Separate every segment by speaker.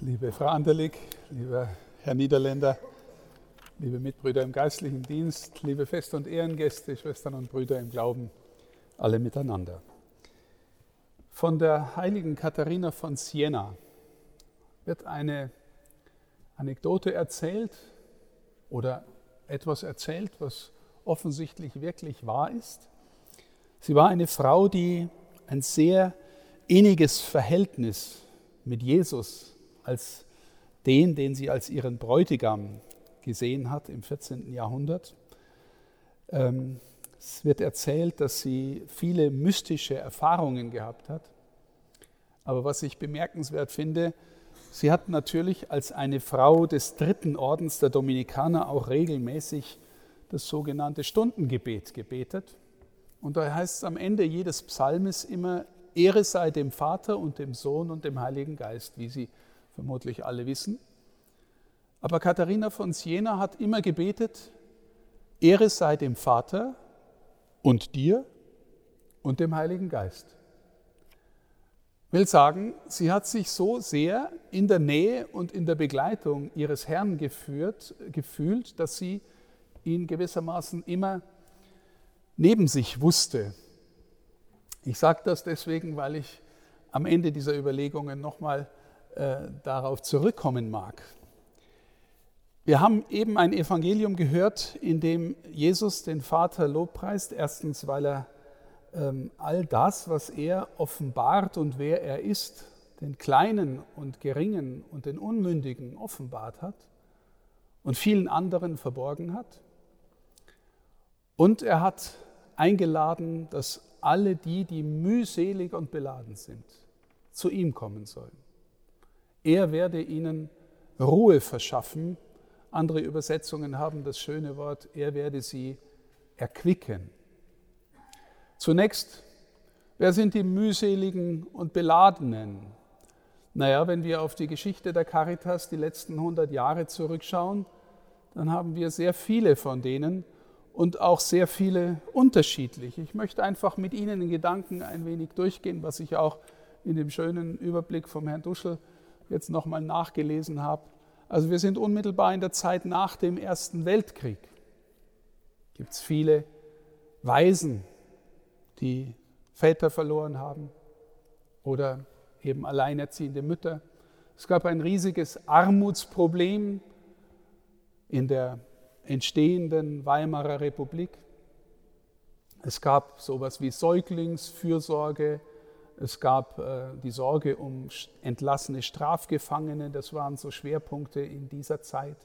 Speaker 1: liebe Frau Anderlig, lieber Herr Niederländer, liebe Mitbrüder im geistlichen Dienst, liebe Fest- und Ehrengäste, Schwestern und Brüder im Glauben, alle miteinander. Von der heiligen Katharina von Siena wird eine Anekdote erzählt oder etwas erzählt, was offensichtlich wirklich wahr ist. Sie war eine Frau, die ein sehr inniges Verhältnis mit Jesus als den, den sie als ihren Bräutigam gesehen hat im 14. Jahrhundert. Ähm, es wird erzählt, dass sie viele mystische Erfahrungen gehabt hat. Aber was ich bemerkenswert finde, sie hat natürlich als eine Frau des dritten Ordens der Dominikaner auch regelmäßig das sogenannte Stundengebet gebetet. Und da heißt es am Ende jedes Psalmes immer, Ehre sei dem Vater und dem Sohn und dem Heiligen Geist, wie Sie vermutlich alle wissen. Aber Katharina von Siena hat immer gebetet, Ehre sei dem Vater und dir und dem Heiligen Geist. Will sagen, sie hat sich so sehr in der Nähe und in der Begleitung ihres Herrn geführt, gefühlt, dass sie ihn gewissermaßen immer neben sich wusste. Ich sage das deswegen, weil ich am Ende dieser Überlegungen nochmal äh, darauf zurückkommen mag. Wir haben eben ein Evangelium gehört, in dem Jesus den Vater lobpreist. Erstens, weil er ähm, all das, was er offenbart und wer er ist, den Kleinen und Geringen und den Unmündigen offenbart hat und vielen anderen verborgen hat. Und er hat eingeladen, dass alle die, die mühselig und beladen sind, zu ihm kommen sollen. Er werde ihnen Ruhe verschaffen. Andere Übersetzungen haben das schöne Wort, er werde sie erquicken. Zunächst, wer sind die mühseligen und beladenen? Naja, wenn wir auf die Geschichte der Caritas die letzten 100 Jahre zurückschauen, dann haben wir sehr viele von denen und auch sehr viele unterschiedlich. Ich möchte einfach mit Ihnen in Gedanken ein wenig durchgehen, was ich auch in dem schönen Überblick vom Herrn Duschel jetzt nochmal nachgelesen habe. Also wir sind unmittelbar in der Zeit nach dem Ersten Weltkrieg. Gibt es viele Waisen, die Väter verloren haben oder eben alleinerziehende Mütter. Es gab ein riesiges Armutsproblem in der entstehenden Weimarer Republik. Es gab sowas wie Säuglingsfürsorge, es gab äh, die Sorge um entlassene Strafgefangene, das waren so Schwerpunkte in dieser Zeit.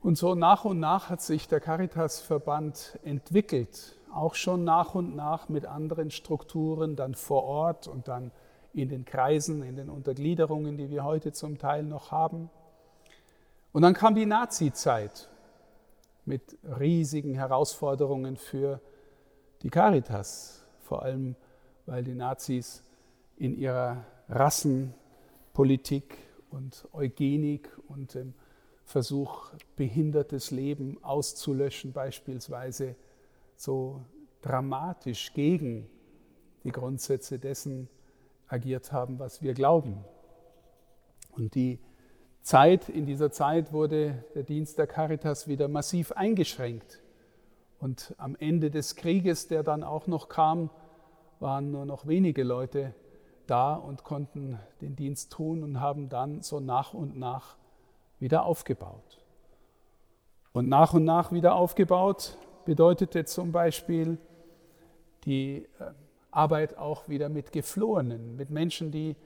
Speaker 1: Und so nach und nach hat sich der Caritasverband entwickelt, auch schon nach und nach mit anderen Strukturen, dann vor Ort und dann in den Kreisen, in den Untergliederungen, die wir heute zum Teil noch haben. Und dann kam die Nazi-Zeit mit riesigen Herausforderungen für die Caritas, vor allem weil die Nazis in ihrer Rassenpolitik und Eugenik und dem Versuch, behindertes Leben auszulöschen, beispielsweise so dramatisch gegen die Grundsätze dessen agiert haben, was wir glauben. Und die Zeit, in dieser Zeit wurde der Dienst der Caritas wieder massiv eingeschränkt. Und am Ende des Krieges, der dann auch noch kam, waren nur noch wenige Leute da und konnten den Dienst tun und haben dann so nach und nach wieder aufgebaut. Und nach und nach wieder aufgebaut bedeutete zum Beispiel die äh, Arbeit auch wieder mit Geflohenen, mit Menschen, die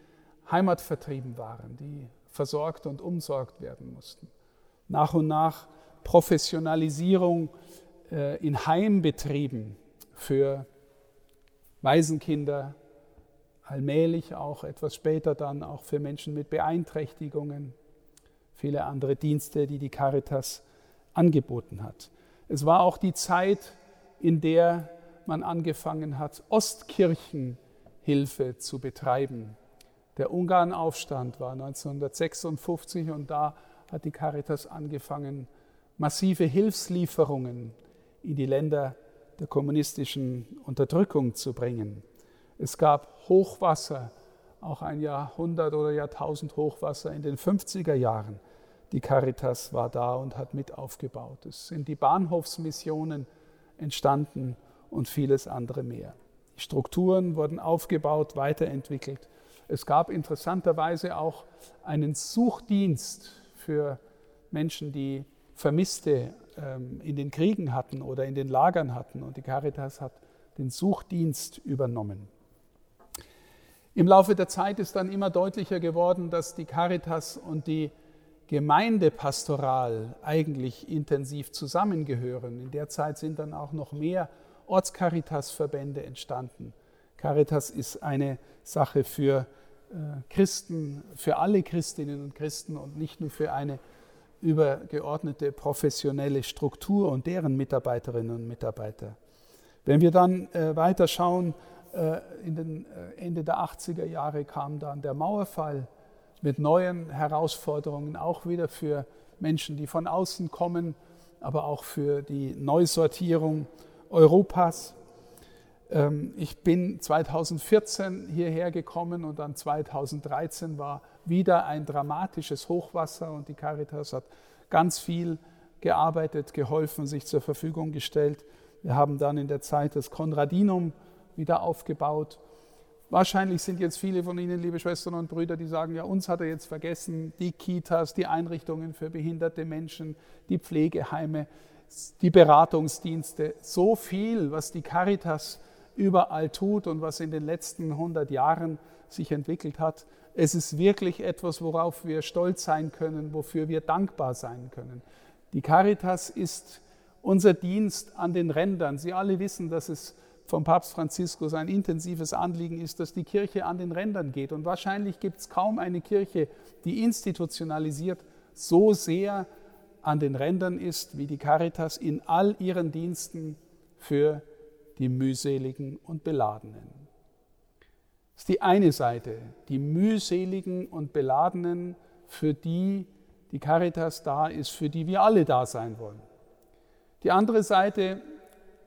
Speaker 1: heimatvertrieben waren, die versorgt und umsorgt werden mussten. Nach und nach Professionalisierung äh, in Heimbetrieben für Waisenkinder, allmählich auch etwas später dann auch für Menschen mit Beeinträchtigungen, viele andere Dienste, die die Caritas angeboten hat. Es war auch die Zeit, in der man angefangen hat, Ostkirchenhilfe zu betreiben. Der Ungarnaufstand war 1956 und da hat die Caritas angefangen, massive Hilfslieferungen in die Länder der kommunistischen Unterdrückung zu bringen. Es gab Hochwasser auch ein Jahrhundert oder Jahrtausend Hochwasser in den 50er Jahren. Die Caritas war da und hat mit aufgebaut. Es sind die Bahnhofsmissionen entstanden und vieles andere mehr. Die Strukturen wurden aufgebaut, weiterentwickelt. Es gab interessanterweise auch einen Suchdienst für Menschen, die Vermisste in den Kriegen hatten oder in den Lagern hatten. Und die Caritas hat den Suchdienst übernommen. Im Laufe der Zeit ist dann immer deutlicher geworden, dass die Caritas und die Gemeindepastoral eigentlich intensiv zusammengehören. In der Zeit sind dann auch noch mehr Ortscaritas-Verbände entstanden. Caritas ist eine Sache für äh, Christen, für alle Christinnen und Christen und nicht nur für eine übergeordnete professionelle Struktur und deren Mitarbeiterinnen und Mitarbeiter. Wenn wir dann äh, weiter schauen, äh, in den äh, Ende der 80er Jahre kam dann der Mauerfall mit neuen Herausforderungen, auch wieder für Menschen, die von außen kommen, aber auch für die Neusortierung Europas. Ähm, ich bin 2014 hierher gekommen und dann 2013 war wieder ein dramatisches Hochwasser und die Caritas hat ganz viel gearbeitet, geholfen, sich zur Verfügung gestellt. Wir haben dann in der Zeit das Konradinum wieder aufgebaut. Wahrscheinlich sind jetzt viele von Ihnen, liebe Schwestern und Brüder, die sagen, ja, uns hat er jetzt vergessen, die Kitas, die Einrichtungen für behinderte Menschen, die Pflegeheime, die Beratungsdienste, so viel, was die Caritas überall tut und was in den letzten 100 Jahren sich entwickelt hat. Es ist wirklich etwas, worauf wir stolz sein können, wofür wir dankbar sein können. Die Caritas ist unser Dienst an den Rändern. Sie alle wissen, dass es vom Papst Franziskus ein intensives Anliegen ist, dass die Kirche an den Rändern geht. Und wahrscheinlich gibt es kaum eine Kirche, die institutionalisiert so sehr an den Rändern ist wie die Caritas in all ihren Diensten für die mühseligen und Beladenen. Das ist die eine Seite, die mühseligen und Beladenen, für die die Caritas da ist, für die wir alle da sein wollen. Die andere Seite,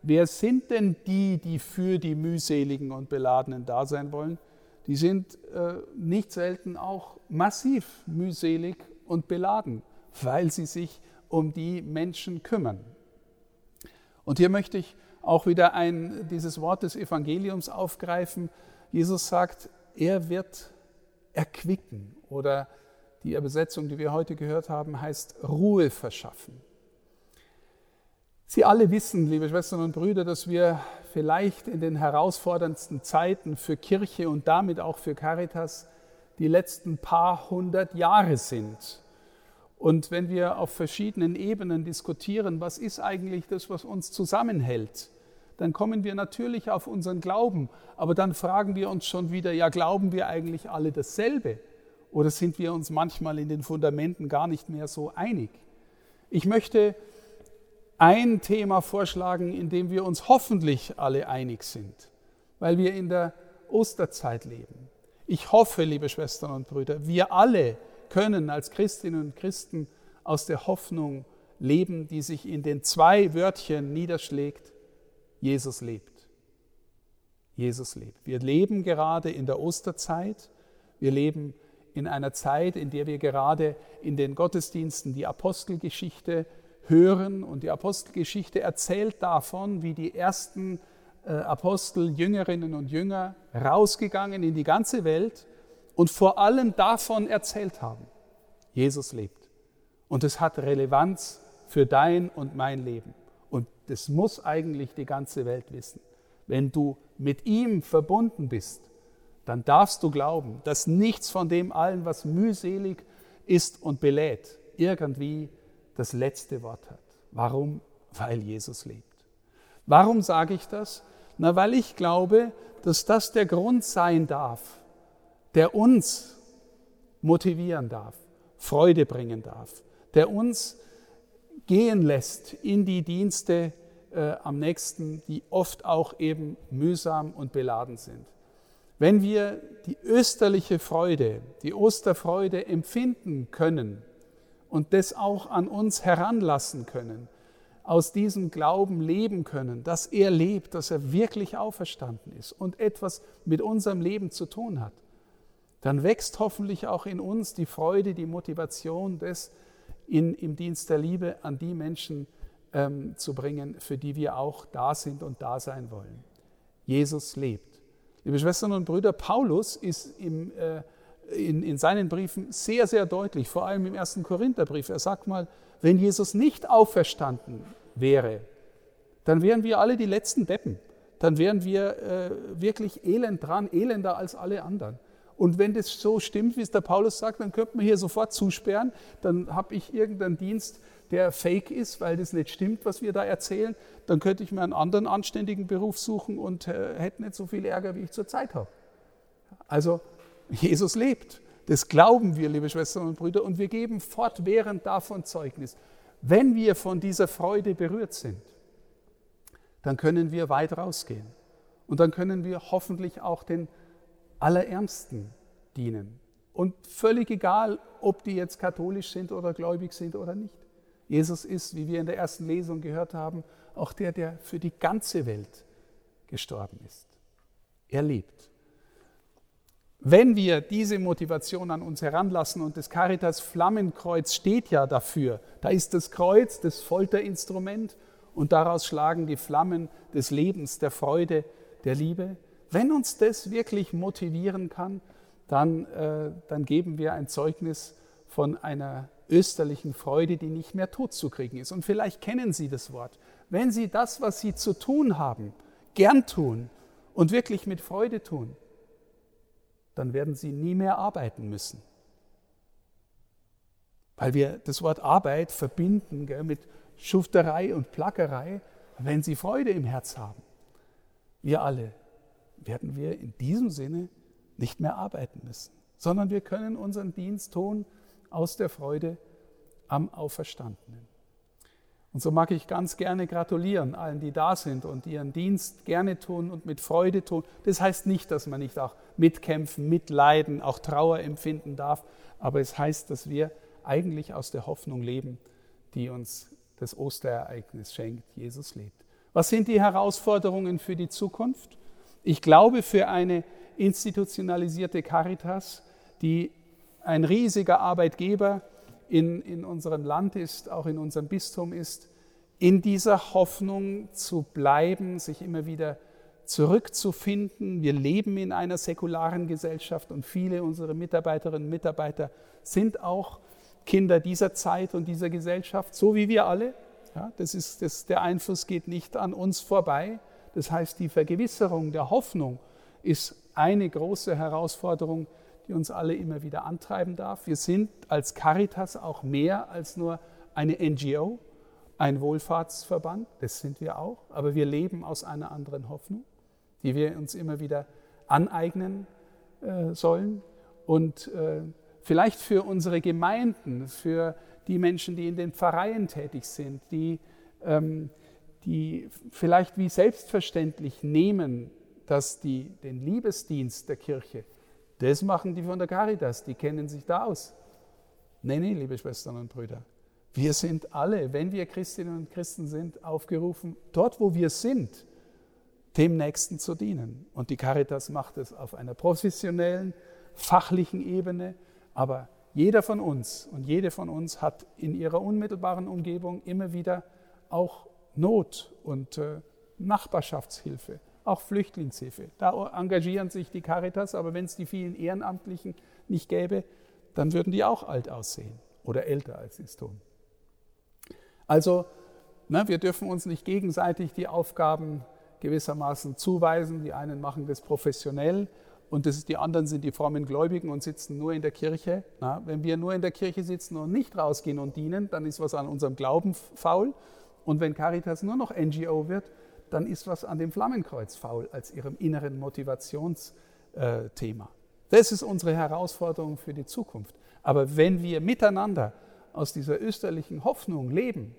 Speaker 1: wer sind denn die, die für die mühseligen und Beladenen da sein wollen? Die sind äh, nicht selten auch massiv mühselig und beladen, weil sie sich um die Menschen kümmern. Und hier möchte ich auch wieder ein, dieses Wort des Evangeliums aufgreifen. Jesus sagt, er wird erquicken oder die Übersetzung, die wir heute gehört haben, heißt Ruhe verschaffen. Sie alle wissen, liebe Schwestern und Brüder, dass wir vielleicht in den herausforderndsten Zeiten für Kirche und damit auch für Caritas die letzten paar hundert Jahre sind. Und wenn wir auf verschiedenen Ebenen diskutieren, was ist eigentlich das, was uns zusammenhält, dann kommen wir natürlich auf unseren Glauben. Aber dann fragen wir uns schon wieder, ja, glauben wir eigentlich alle dasselbe? Oder sind wir uns manchmal in den Fundamenten gar nicht mehr so einig? Ich möchte ein Thema vorschlagen, in dem wir uns hoffentlich alle einig sind, weil wir in der Osterzeit leben. Ich hoffe, liebe Schwestern und Brüder, wir alle können als Christinnen und Christen aus der Hoffnung leben, die sich in den zwei Wörtchen niederschlägt, Jesus lebt. Jesus lebt. Wir leben gerade in der Osterzeit. Wir leben in einer Zeit, in der wir gerade in den Gottesdiensten die Apostelgeschichte hören. Und die Apostelgeschichte erzählt davon, wie die ersten äh, Apostel, Jüngerinnen und Jünger rausgegangen in die ganze Welt und vor allem davon erzählt haben. Jesus lebt. Und es hat Relevanz für dein und mein Leben. Und das muss eigentlich die ganze Welt wissen. Wenn du mit ihm verbunden bist, dann darfst du glauben, dass nichts von dem allen, was mühselig ist und belädt, irgendwie das letzte Wort hat. Warum? Weil Jesus lebt. Warum sage ich das? Na, weil ich glaube, dass das der Grund sein darf, der uns motivieren darf, Freude bringen darf, der uns gehen lässt in die Dienste äh, am nächsten, die oft auch eben mühsam und beladen sind. Wenn wir die österliche Freude, die Osterfreude empfinden können, und das auch an uns heranlassen können, aus diesem Glauben leben können, dass er lebt, dass er wirklich auferstanden ist und etwas mit unserem Leben zu tun hat, dann wächst hoffentlich auch in uns die Freude, die Motivation, das in, im Dienst der Liebe an die Menschen ähm, zu bringen, für die wir auch da sind und da sein wollen. Jesus lebt. Liebe Schwestern und Brüder, Paulus ist im, äh, in, in seinen Briefen sehr, sehr deutlich, vor allem im ersten Korintherbrief. Er sagt mal, wenn Jesus nicht auferstanden wäre, dann wären wir alle die letzten Deppen. Dann wären wir äh, wirklich elend dran, elender als alle anderen. Und wenn das so stimmt, wie es der Paulus sagt, dann könnte man hier sofort zusperren. Dann habe ich irgendeinen Dienst, der fake ist, weil das nicht stimmt, was wir da erzählen. Dann könnte ich mir einen anderen anständigen Beruf suchen und äh, hätte nicht so viel Ärger, wie ich zurzeit habe. Also Jesus lebt. Das glauben wir, liebe Schwestern und Brüder, und wir geben fortwährend davon Zeugnis. Wenn wir von dieser Freude berührt sind, dann können wir weit rausgehen. Und dann können wir hoffentlich auch den Allerärmsten dienen. Und völlig egal, ob die jetzt katholisch sind oder gläubig sind oder nicht. Jesus ist, wie wir in der ersten Lesung gehört haben, auch der, der für die ganze Welt gestorben ist. Er lebt. Wenn wir diese Motivation an uns heranlassen und das Caritas Flammenkreuz steht ja dafür, da ist das Kreuz das Folterinstrument und daraus schlagen die Flammen des Lebens, der Freude, der Liebe. Wenn uns das wirklich motivieren kann, dann, äh, dann geben wir ein Zeugnis von einer österlichen Freude, die nicht mehr totzukriegen ist. Und vielleicht kennen Sie das Wort. Wenn Sie das, was Sie zu tun haben, gern tun und wirklich mit Freude tun, dann werden sie nie mehr arbeiten müssen. Weil wir das Wort Arbeit verbinden gell, mit Schufterei und Plackerei, wenn sie Freude im Herz haben. Wir alle werden wir in diesem Sinne nicht mehr arbeiten müssen, sondern wir können unseren Dienst tun aus der Freude am Auferstandenen. Und so mag ich ganz gerne gratulieren allen, die da sind und ihren Dienst gerne tun und mit Freude tun. Das heißt nicht, dass man nicht auch mitkämpfen, mitleiden, auch Trauer empfinden darf, aber es heißt, dass wir eigentlich aus der Hoffnung leben, die uns das Osterereignis schenkt. Jesus lebt. Was sind die Herausforderungen für die Zukunft? Ich glaube, für eine institutionalisierte Caritas, die ein riesiger Arbeitgeber in, in unserem Land ist, auch in unserem Bistum ist, in dieser Hoffnung zu bleiben, sich immer wieder zurückzufinden. Wir leben in einer säkularen Gesellschaft und viele unserer Mitarbeiterinnen und Mitarbeiter sind auch Kinder dieser Zeit und dieser Gesellschaft, so wie wir alle. Ja, das ist, das, der Einfluss geht nicht an uns vorbei. Das heißt, die Vergewisserung der Hoffnung ist eine große Herausforderung, die uns alle immer wieder antreiben darf. Wir sind als Caritas auch mehr als nur eine NGO, ein Wohlfahrtsverband, das sind wir auch, aber wir leben aus einer anderen Hoffnung, die wir uns immer wieder aneignen äh, sollen. Und äh, vielleicht für unsere Gemeinden, für die Menschen, die in den Pfarreien tätig sind, die, ähm, die vielleicht wie selbstverständlich nehmen, dass die den Liebesdienst der Kirche das machen die von der Caritas, die kennen sich da aus. Nein, nein, liebe Schwestern und Brüder. Wir sind alle, wenn wir Christinnen und Christen sind, aufgerufen, dort, wo wir sind, dem Nächsten zu dienen. Und die Caritas macht es auf einer professionellen, fachlichen Ebene, aber jeder von uns und jede von uns hat in ihrer unmittelbaren Umgebung immer wieder auch Not und äh, Nachbarschaftshilfe auch Flüchtlingshilfe. Da engagieren sich die Caritas, aber wenn es die vielen Ehrenamtlichen nicht gäbe, dann würden die auch alt aussehen oder älter als sie es tun. Also, ne, wir dürfen uns nicht gegenseitig die Aufgaben gewissermaßen zuweisen. Die einen machen das professionell und das ist, die anderen sind die frommen Gläubigen und sitzen nur in der Kirche. Na, wenn wir nur in der Kirche sitzen und nicht rausgehen und dienen, dann ist was an unserem Glauben faul. Und wenn Caritas nur noch NGO wird, dann ist was an dem Flammenkreuz faul als ihrem inneren Motivationsthema. Das ist unsere Herausforderung für die Zukunft. Aber wenn wir miteinander aus dieser österlichen Hoffnung leben,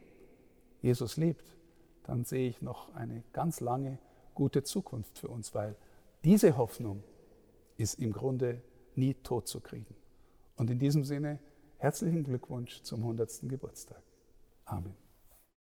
Speaker 1: Jesus lebt, dann sehe ich noch eine ganz lange gute Zukunft für uns, weil diese Hoffnung ist im Grunde nie tot zu kriegen. Und in diesem Sinne herzlichen Glückwunsch zum 100. Geburtstag. Amen.